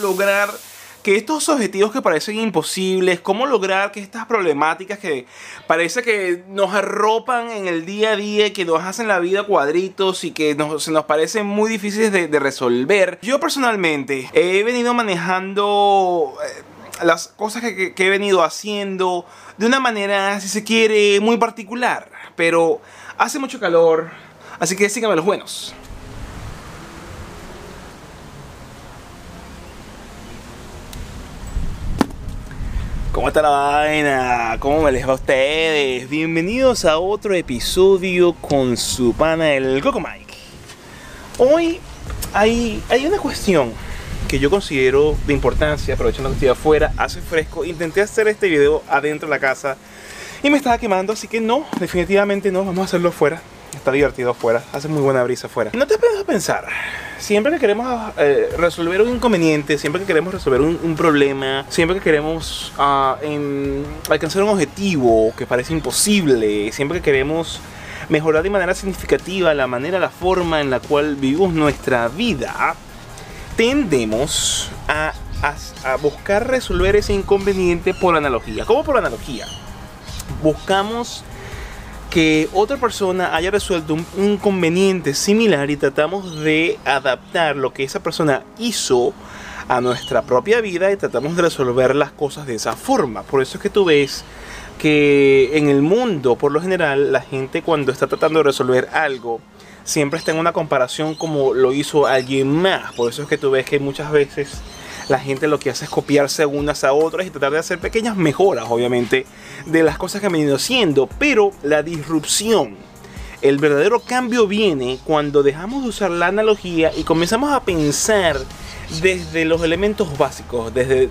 lograr que estos objetivos que parecen imposibles, cómo lograr que estas problemáticas que parece que nos arropan en el día a día que nos hacen la vida cuadritos y que se nos parecen muy difíciles de, resolver. Yo personalmente he venido manejando... Eh, las cosas que he venido haciendo de una manera, si se quiere, muy particular. Pero hace mucho calor, así que síganme los buenos. ¿Cómo está la vaina? ¿Cómo me les va a ustedes? Bienvenidos a otro episodio con su pana el Coco Mike. Hoy hay, hay una cuestión que yo considero de importancia, aprovechando que estoy afuera, hace fresco. Intenté hacer este video adentro de la casa y me estaba quemando, así que no, definitivamente no, vamos a hacerlo afuera. Está divertido afuera, hace muy buena brisa afuera. No te puedes pensar, siempre que queremos eh, resolver un inconveniente, siempre que queremos resolver un, problema, siempre que queremos ah, alcanzar un objetivo que parece imposible, siempre que queremos mejorar de manera significativa la manera, la forma en la cual vivimos nuestra vida, tendemos a, a buscar resolver ese inconveniente por analogía. ¿Cómo por analogía? Buscamos que otra persona haya resuelto un inconveniente similar y tratamos de adaptar lo que esa persona hizo a nuestra propia vida y tratamos de resolver las cosas de esa forma. Por eso es que tú ves que en el mundo, por lo general, la gente cuando está tratando de resolver algo, siempre está en una comparación como lo hizo alguien más. Por eso es que tú ves que muchas veces la gente lo que hace es copiarse unas a otras y tratar de hacer pequeñas mejoras, obviamente, de las cosas que han venido haciendo. Pero la disrupción, el verdadero cambio viene cuando dejamos de usar la analogía y comenzamos a pensar desde los elementos básicos, desde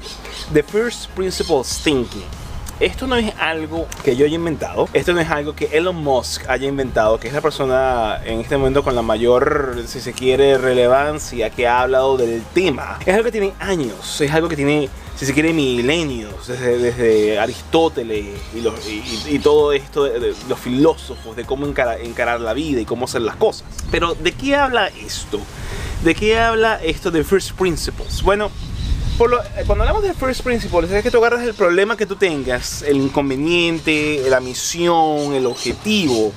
the first principles thinking esto no es algo que yo haya inventado, esto no es algo que Elon Musk haya inventado, que es la persona en este momento con la mayor, si se quiere, relevancia que ha hablado del tema. Es algo que tiene años, es algo que tiene si se quiere, milenios, desde, Aristóteles y, todo esto, de, los filósofos, de cómo encarar, encarar, la vida y cómo hacer las cosas. Pero, ¿de qué habla esto? ¿De qué habla esto de First Principles? Bueno, eh, cuando hablamos de first principles, es que tú agarras el problema que tú tengas, el inconveniente, la misión, el objetivo,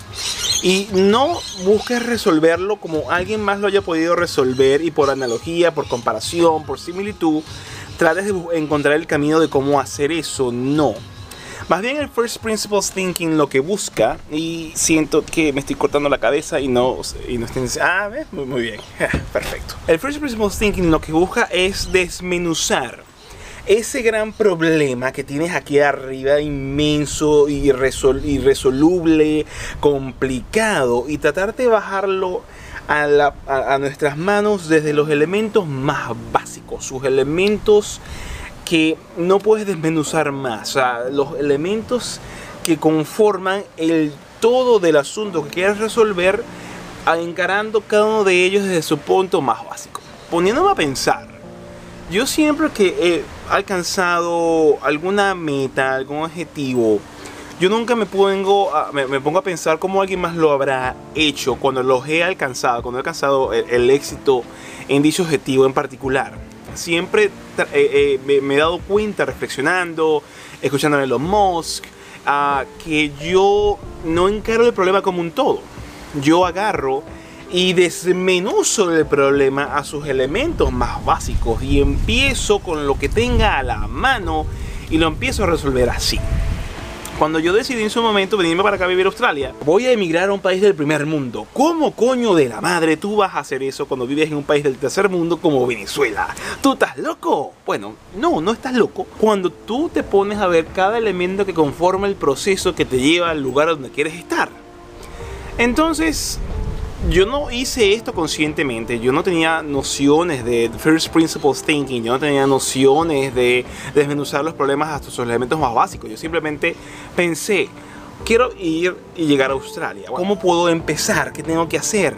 y no busques resolverlo como alguien más lo haya podido resolver y por analogía, por comparación, por similitud, trates de encontrar el camino de cómo hacer eso. No. Más bien el First Principles Thinking lo que busca, y siento que me estoy cortando la cabeza y no, y no estoy Ah, muy, muy bien, perfecto. El First Principles Thinking lo que busca es desmenuzar ese gran problema que tienes aquí arriba, inmenso, irresoluble, complicado, y tratar de bajarlo a nuestras manos desde los elementos más básicos, sus elementos que no puedes desmenuzar más. Los elementos que conforman el todo del asunto que quieres resolver, encarando cada uno de ellos desde su punto más básico. Poniéndome a pensar, yo siempre que he alcanzado alguna meta, algún objetivo, yo nunca me pongo, a, me, pongo a pensar cómo alguien más lo habrá hecho cuando los he alcanzado, cuando he alcanzado el éxito en dicho objetivo en particular siempre eh, eh, me, he dado cuenta reflexionando, escuchando a Elon Musk, que yo no encaro el problema como un todo. Yo agarro y desmenuzo el problema a sus elementos más básicos y empiezo con lo que tenga a la mano y lo empiezo a resolver así. Cuando yo decidí en su momento venirme para acá a vivir a Australia, voy a emigrar a un país del primer mundo. ¿Cómo coño de la madre tú vas a hacer eso cuando vives en un país del tercer mundo como Venezuela? ¿Tú estás loco? Bueno, no, no estás loco. Cuando tú te pones a ver cada elemento que conforma el proceso que te lleva al lugar donde quieres estar. Entonces, yo no hice esto conscientemente, yo no tenía nociones de first principles thinking, yo no tenía nociones de desmenuzar los problemas hasta sus elementos más básicos, yo simplemente pensé, quiero ir y llegar a Australia, ¿cómo puedo empezar? ¿Qué tengo que hacer?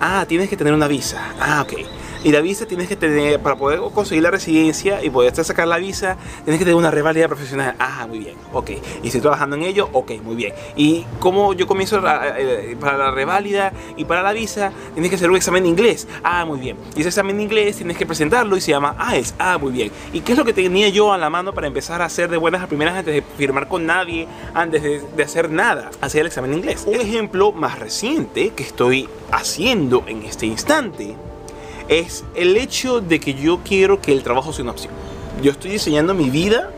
Ah, tienes que tener una visa, ah, ok. Y la visa tienes que tener, para poder conseguir la residencia y poder sacar la visa, tienes que tener una revalida profesional. Ah, muy bien, ok. Y estoy trabajando en ello, ok, muy bien. Y como yo comienzo eh, para la reválida y para la visa, tienes que hacer un examen de inglés. Ah, muy bien. Y ese examen de inglés tienes que presentarlo y se llama IELTS. Ah, muy bien. ¿Y qué es lo que tenía yo a la mano para empezar a hacer de buenas a primeras antes de firmar con nadie, antes de, de hacer nada? Hacer el examen de inglés. Un ejemplo más reciente que estoy haciendo en este instante es el hecho de que yo quiero que el trabajo sea una opción. Yo estoy diseñando mi vida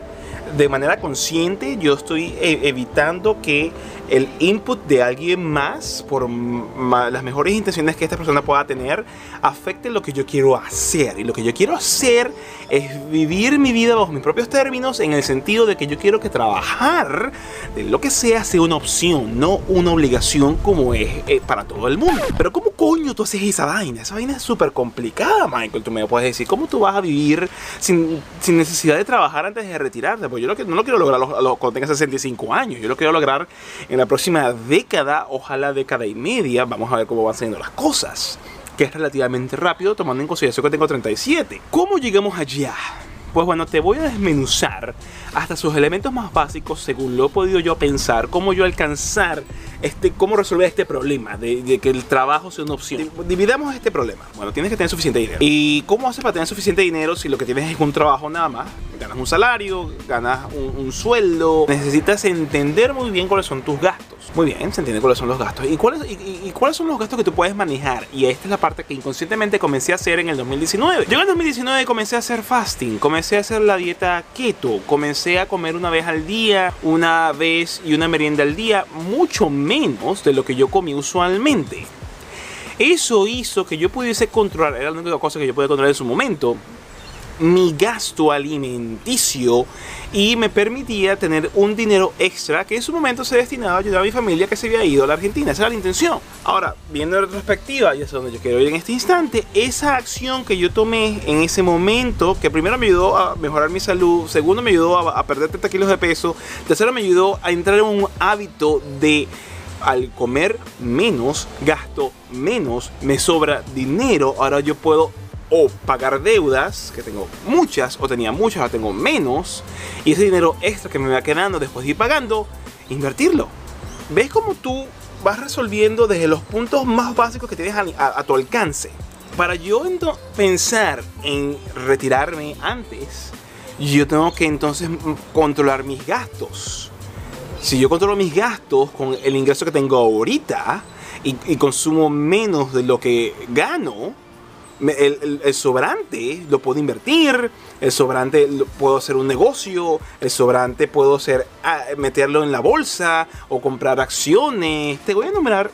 de manera consciente, yo estoy e, evitando que el input de alguien más, por las mejores intenciones que esta persona pueda tener, afecte lo que yo quiero hacer. Y lo que yo quiero hacer es vivir mi vida bajo mis propios términos en el sentido de que yo quiero que trabajar de lo que sea sea una opción, no una obligación como es eh, para todo el mundo. Pero ¿cómo coño tú haces esa vaina? Esa vaina es súper complicada, Michael. Tú me puedes decir, ¿cómo tú vas a vivir sin, sin necesidad de trabajar antes de retirarte? Pues yo lo que, no lo quiero lograr cuando tenga 65 años. Yo lo quiero lograr en la próxima década, ojalá década y media, vamos a ver cómo van saliendo las cosas, que es relativamente rápido tomando en consideración que tengo 37. ¿Cómo llegamos allá? Pues bueno, te voy a desmenuzar hasta sus elementos más básicos según lo he podido yo pensar, cómo yo alcanzar este, cómo resolver este problema de, que el trabajo sea una opción. Dividamos este problema. Bueno, tienes que tener suficiente dinero. ¿Y cómo haces para tener suficiente dinero si lo que tienes es un trabajo nada más? Ganas un salario, ganas un, sueldo. Necesitas entender muy bien cuáles son tus gastos. Muy bien, se entiende cuáles son los gastos. ¿Y cuáles, y, cuáles son los gastos que tú puedes manejar? Y esta es la parte que inconscientemente comencé a hacer en el 2019. Yo en el 2019 comencé a hacer fasting, comencé a hacer la dieta keto, comencé a comer una vez al día, una vez y una merienda al día, mucho menos de lo que yo comí usualmente. Eso hizo que yo pudiese controlar, era la única cosa que yo podía controlar en su momento, mi gasto alimenticio y me permitía tener un dinero extra que en su momento se destinaba a ayudar a mi familia que se había ido a la Argentina. Esa era la intención. Ahora, viendo en retrospectiva, y es donde yo quiero ir en este instante, esa acción que yo tomé en ese momento, que primero me ayudó a mejorar mi salud, segundo me ayudó a perder 30 kilos de peso, tercero me ayudó a entrar en un hábito de al comer menos, gasto menos, me sobra dinero, ahora yo puedo o pagar deudas, que tengo muchas, o tenía muchas, ahora tengo menos, y ese dinero extra que me va quedando después de ir pagando, invertirlo. ¿Ves cómo tú vas resolviendo desde los puntos más básicos que tienes a, tu alcance? Para yo pensar en retirarme antes, yo tengo que entonces controlar mis gastos. Si yo controlo mis gastos con el ingreso que tengo ahorita y, y consumo menos de lo que gano, el, sobrante lo puedo invertir, el sobrante puedo hacer un negocio, el sobrante puedo hacer, ah, meterlo en la bolsa o comprar acciones. Te voy a enumerar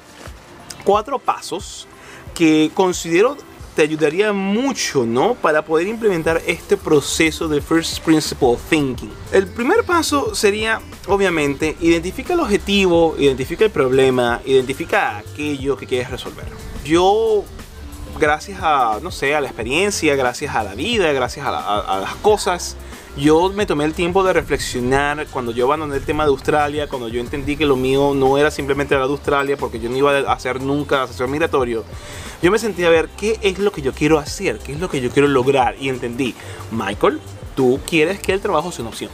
cuatro pasos que considero te ayudaría mucho, ¿no? Para poder implementar este proceso de First Principle Thinking. El primer paso sería, obviamente, identifica el objetivo, identifica el problema, identifica aquello que quieres resolver. Yo gracias a, no sé, a la experiencia, gracias a la vida, gracias a, las cosas, yo me tomé el tiempo de reflexionar cuando yo abandoné el tema de Australia, cuando yo entendí que lo mío no era simplemente la de Australia, porque yo no iba a hacer nunca asesor migratorio. Yo me sentí a ver qué es lo que yo quiero hacer, qué es lo que yo quiero lograr. Y entendí, Michael, tú quieres que el trabajo sea una opción.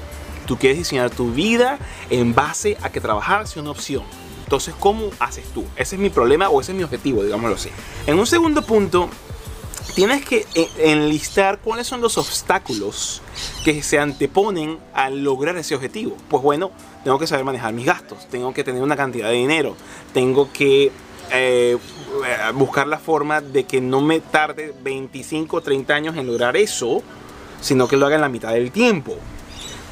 Tú quieres diseñar tu vida en base a que trabajar sea una opción. Entonces, ¿cómo haces tú? Ese es mi problema o ese es mi objetivo, digámoslo así. En un segundo punto, tienes que eh, enlistar cuáles son los obstáculos que se anteponen a lograr ese objetivo. Pues bueno, tengo que saber manejar mis gastos, tengo que tener una cantidad de dinero, tengo que eh, buscar la forma de que no me tarde 25 o 30 años en lograr eso, sino que lo haga en la mitad del tiempo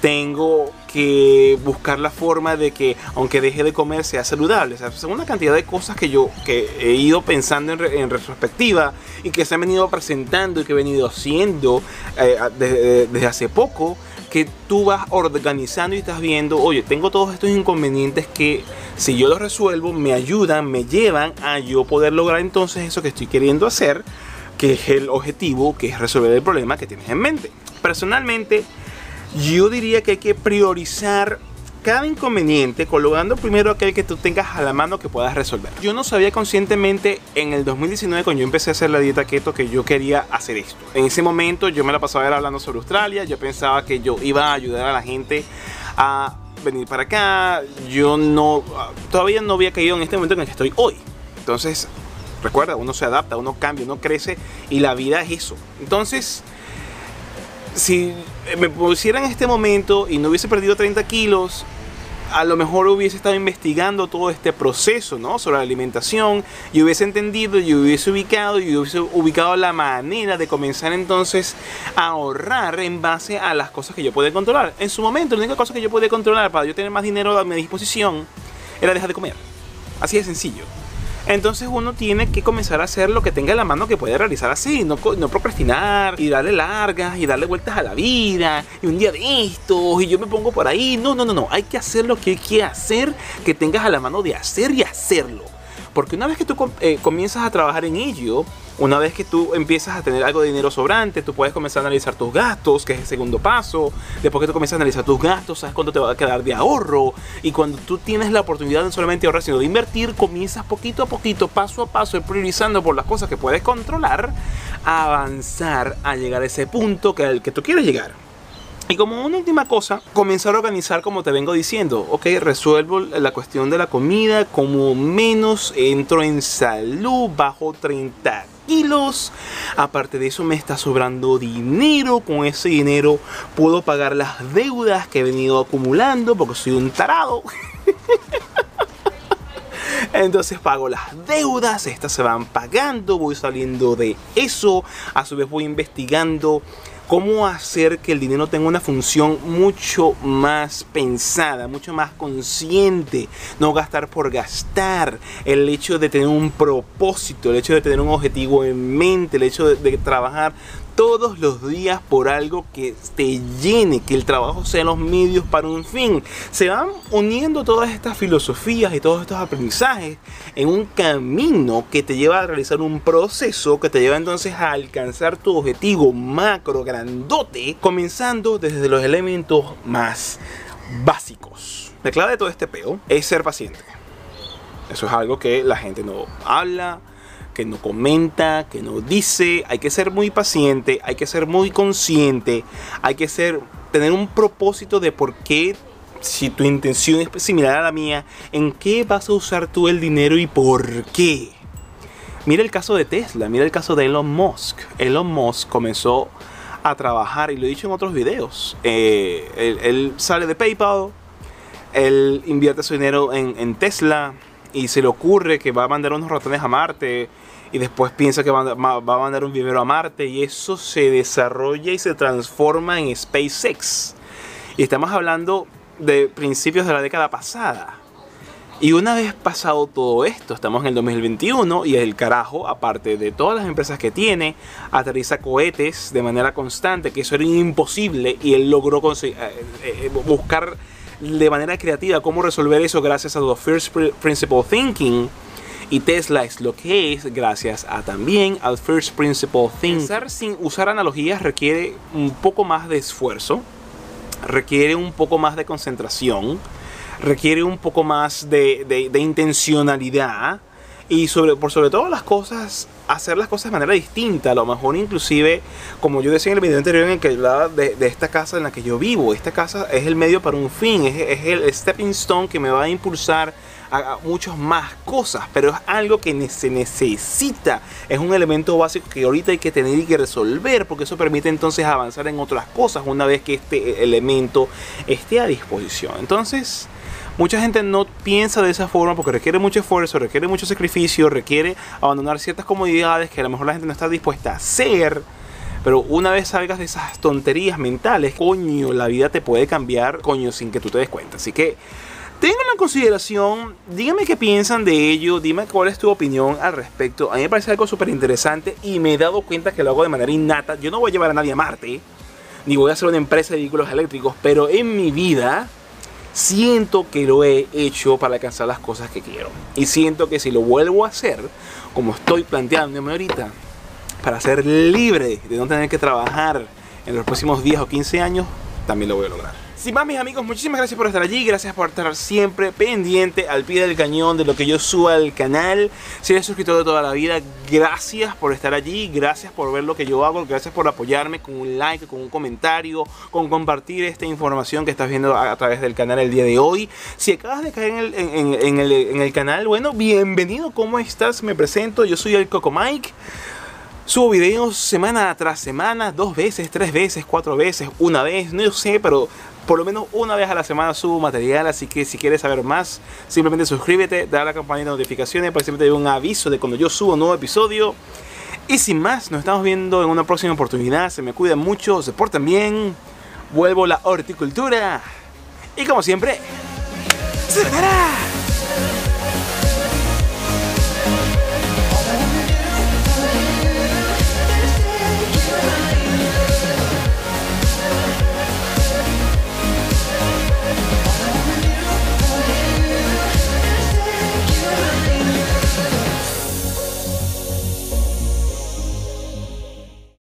tengo que buscar la forma de que aunque deje de comer sea saludable. O sea, son una cantidad de cosas que yo que he ido pensando en, retrospectiva y que se han venido presentando y que he venido haciendo eh, desde, hace poco que tú vas organizando y estás viendo, oye, tengo todos estos inconvenientes que si yo los resuelvo me ayudan, me llevan a yo poder lograr entonces eso que estoy queriendo hacer, que es el objetivo, que es resolver el problema que tienes en mente. Personalmente, yo diría que hay que priorizar cada inconveniente colocando primero aquel que tú tengas a la mano que puedas resolver. Yo no sabía conscientemente en el 2019 cuando yo empecé a hacer la dieta keto que yo quería hacer esto. En ese momento yo me la pasaba hablando sobre Australia, yo pensaba que yo iba a ayudar a la gente a venir para acá. Yo no, todavía no había caído en este momento en el que estoy hoy. Entonces, recuerda, uno se adapta, uno cambia, uno crece y la vida es eso. Entonces, si me pusiera en este momento y no hubiese perdido 30 kilos, a lo mejor hubiese estado investigando todo este proceso, ¿no? Sobre la alimentación y hubiese entendido y hubiese ubicado y hubiese ubicado la manera de comenzar entonces a ahorrar en base a las cosas que yo podía controlar. En su momento, la única cosa que yo podía controlar para yo tener más dinero a mi disposición era dejar de comer. Así de sencillo. Entonces uno tiene que comenzar a hacer lo que tenga en la mano que puede realizar así, no, no procrastinar y darle largas y darle vueltas a la vida y un día de estos y yo me pongo por ahí. No, no, no, no, hay que hacer lo que hay que hacer, que tengas a la mano de hacer y hacerlo. Porque una vez que tú eh, comienzas a trabajar en ello, una vez que tú empiezas a tener algo de dinero sobrante, tú puedes comenzar a analizar tus gastos, que es el segundo paso. Después que tú comienzas a analizar tus gastos, sabes cuánto te va a quedar de ahorro. Y cuando tú tienes la oportunidad de no solamente ahorrar, sino de invertir, comienzas poquito a poquito, paso a paso, priorizando por las cosas que puedes controlar, a avanzar a llegar a ese punto que al que tú quieres llegar. Y como una última cosa, comenzar a organizar como te vengo diciendo. Ok, resuelvo la cuestión de la comida, como menos entro en salud, bajo 30 kilos. Aparte de eso me está sobrando dinero. Con ese dinero puedo pagar las deudas que he venido acumulando porque soy un tarado. Entonces pago las deudas, estas se van pagando, voy saliendo de eso, a su vez voy investigando cómo hacer que el dinero tenga una función mucho más pensada, mucho más consciente, no gastar por gastar, el hecho de tener un propósito, el hecho de tener un objetivo en mente, el hecho de, de trabajar todos los días por algo que te llene, que el trabajo sea los medios para un fin. Se van uniendo todas estas filosofías y todos estos aprendizajes en un camino que te lleva a realizar un proceso que te lleva entonces a alcanzar tu objetivo macro, grandote, comenzando desde los elementos más básicos. La clave de todo este peo es ser paciente. Eso es algo que la gente no habla, que no comenta, que no dice. Hay que ser muy paciente, hay que ser muy consciente, hay que ser, tener un propósito de por qué, si tu intención es similar a la mía, en qué vas a usar tú el dinero y por qué. Mira el caso de Tesla, mira el caso de Elon Musk. Elon Musk comenzó a trabajar, y lo he dicho en otros videos, eh, él, sale de PayPal, él invierte su dinero en, en Tesla, y se le ocurre que va a mandar unos ratones a Marte y después piensa que va, a mandar un vivero a Marte y eso se desarrolla y se transforma en SpaceX. Y estamos hablando de principios de la década pasada. Y una vez pasado todo esto, estamos en el 2021 y el carajo, aparte de todas las empresas que tiene, aterriza cohetes de manera constante, que eso era imposible y él logró eh, eh, buscar de manera creativa cómo resolver eso gracias a los First Principle Thinking. Y Tesla es lo que es gracias a también al First Principle Thinking. Pensar sin usar analogías requiere un poco más de esfuerzo, requiere un poco más de concentración, requiere un poco más de, de intencionalidad y sobre, por sobre todas las cosas, hacer las cosas de manera distinta. A lo mejor inclusive, como yo decía en el video anterior en el que hablaba de, esta casa en la que yo vivo, esta casa es el medio para un fin, es, el stepping stone que me va a impulsar a, muchas más cosas, pero es algo que se necesita, es un elemento básico que ahorita hay que tener y que resolver, porque eso permite entonces avanzar en otras cosas una vez que este elemento esté a disposición. Entonces, Mucha gente no piensa de esa forma porque requiere mucho esfuerzo, requiere mucho sacrificio, requiere abandonar ciertas comodidades que a lo mejor la gente no está dispuesta a hacer. Pero una vez salgas de esas tonterías mentales, coño, la vida te puede cambiar, coño, sin que tú te des cuenta. Así que tengan en consideración, díganme qué piensan de ello, dime cuál es tu opinión al respecto. A mí me parece algo súper interesante y me he dado cuenta que lo hago de manera innata. Yo no voy a llevar a nadie a Marte, ni voy a hacer una empresa de vehículos eléctricos, pero en mi vida siento que lo he hecho para alcanzar las cosas que quiero. Y siento que si lo vuelvo a hacer, como estoy planteándome ahorita, para ser libre de no tener que trabajar en los próximos 10 o 15 años, también lo voy a lograr. Sin más, mis amigos, muchísimas gracias por estar allí. Gracias por estar siempre pendiente al pie del cañón de lo que yo suba al canal. Si eres suscriptor de toda la vida, gracias por estar allí. Gracias por ver lo que yo hago. Gracias por apoyarme con un like, con un comentario, con compartir esta información que estás viendo a, través del canal el día de hoy. Si acabas de caer en el, en, en el canal, bueno, bienvenido. ¿Cómo estás? Me presento. Yo soy el Coco Mike. Subo videos semana tras semana, dos veces, tres veces, cuatro veces, una vez, no sé, pero por lo menos una vez a la semana subo material, así que si quieres saber más, simplemente suscríbete, dale a la campanita de notificaciones para que siempre te dé un aviso de cuando yo subo un nuevo episodio. Y sin más, nos estamos viendo en una próxima oportunidad. Se me cuidan mucho, se portan bien. Vuelvo la horticultura. Y como siempre, ¡se